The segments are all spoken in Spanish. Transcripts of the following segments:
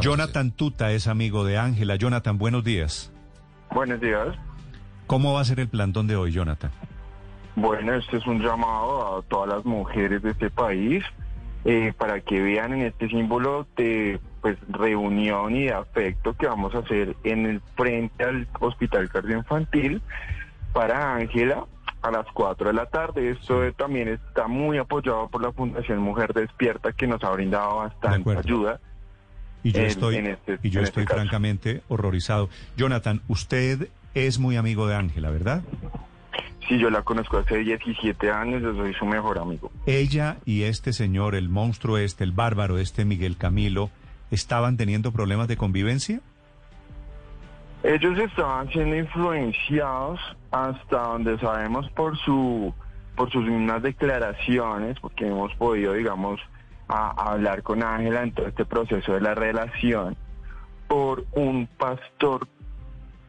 Jonathan Tuta es amigo de Ángela. Jonathan, buenos días. Buenos días. ¿Cómo va a ser el plantón de hoy, Jonathan? Bueno, este es un llamado a todas las mujeres de este país eh, para que vean en este símbolo de pues reunión y de afecto que vamos a hacer en el frente al Hospital Cardioinfantil para Ángela a las 4 de la tarde. Esto también está muy apoyado por la Fundación Mujer Despierta que nos ha brindado bastante ayuda. Y yo estoy, este, y yo este estoy francamente horrorizado. Jonathan, usted es muy amigo de Ángela, ¿verdad? Sí, yo la conozco hace 17 años, yo soy su mejor amigo. Ella y este señor, el monstruo este, el bárbaro este, Miguel Camilo, ¿estaban teniendo problemas de convivencia? Ellos estaban siendo influenciados hasta donde sabemos por su por sus mismas declaraciones, porque hemos podido, digamos, a, hablar con Ángela en todo este proceso de la relación por un pastor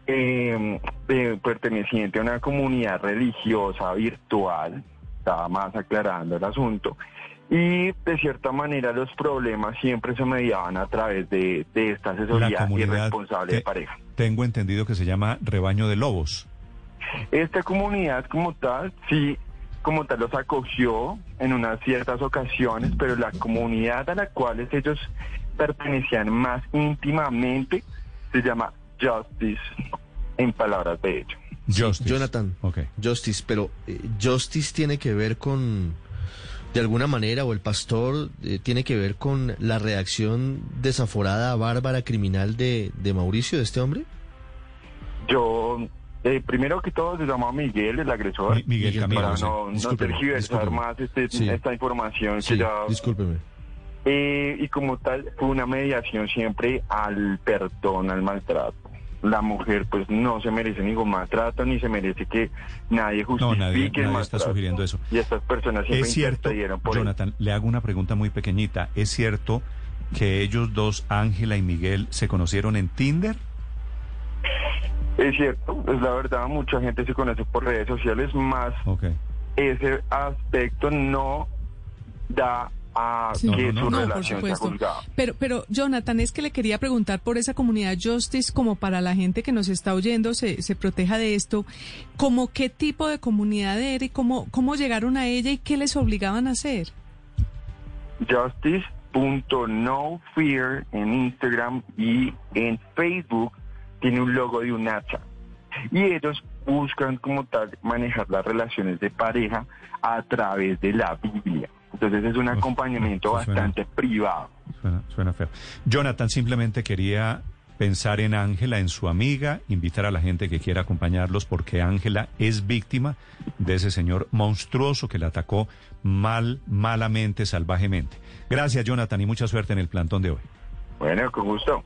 eh, perteneciente a una comunidad religiosa virtual, estaba más aclarando el asunto, y de cierta manera los problemas siempre se mediaban a través de, esta asesoría irresponsable de pareja. Tengo entendido que se llama rebaño de lobos. Esta comunidad como tal, sí como tal los acogió en unas ciertas ocasiones, pero la comunidad a la cual ellos pertenecían más íntimamente se llama Justice, en palabras de ellos. Justice. Jonathan, okay. Justice, pero eh, Justice tiene que ver con, de alguna manera, o el pastor eh, tiene que ver con la reacción desaforada, bárbara, criminal de, de Mauricio, de este hombre? Yo eh, primero que todo se llamaba Miguel, el agresor. Miguel Camilo. Para no, no tergiversar más este, esta información sí, que ya... Discúlpeme. Eh, y como tal, fue una mediación siempre al perdón, al maltrato. La mujer pues no se merece ningún maltrato, ni se merece que nadie justifique no, nadie, el está sugiriendo eso. Y estas personas siempre es cierto, por Jonathan, le hago una pregunta muy pequeñita. ¿Es cierto que ellos dos, Ángela y Miguel, se conocieron en Tinder? Es cierto, es la verdad, mucha gente se conoce por redes sociales, más ese aspecto no da a que su relación sea juzgada. Pero, pero, Jonathan, es que le quería preguntar por esa comunidad Justice, como para la gente que nos está oyendo, se, se proteja de esto, como qué tipo de comunidad era y cómo, cómo llegaron a ella y qué les obligaban a hacer. Justice.nofear en Instagram y en Facebook tiene un logo de un hacha. Y ellos buscan como tal manejar las relaciones de pareja a través de la Biblia. Entonces es un acompañamiento bastante privado. Suena, suena feo. Jonathan simplemente quería pensar en Ángela, en su amiga, invitar a la gente que quiera acompañarlos porque Ángela es víctima de ese señor monstruoso que la atacó mal, malamente, salvajemente. Gracias, Jonathan, y mucha suerte en el plantón de hoy. Bueno, con gusto.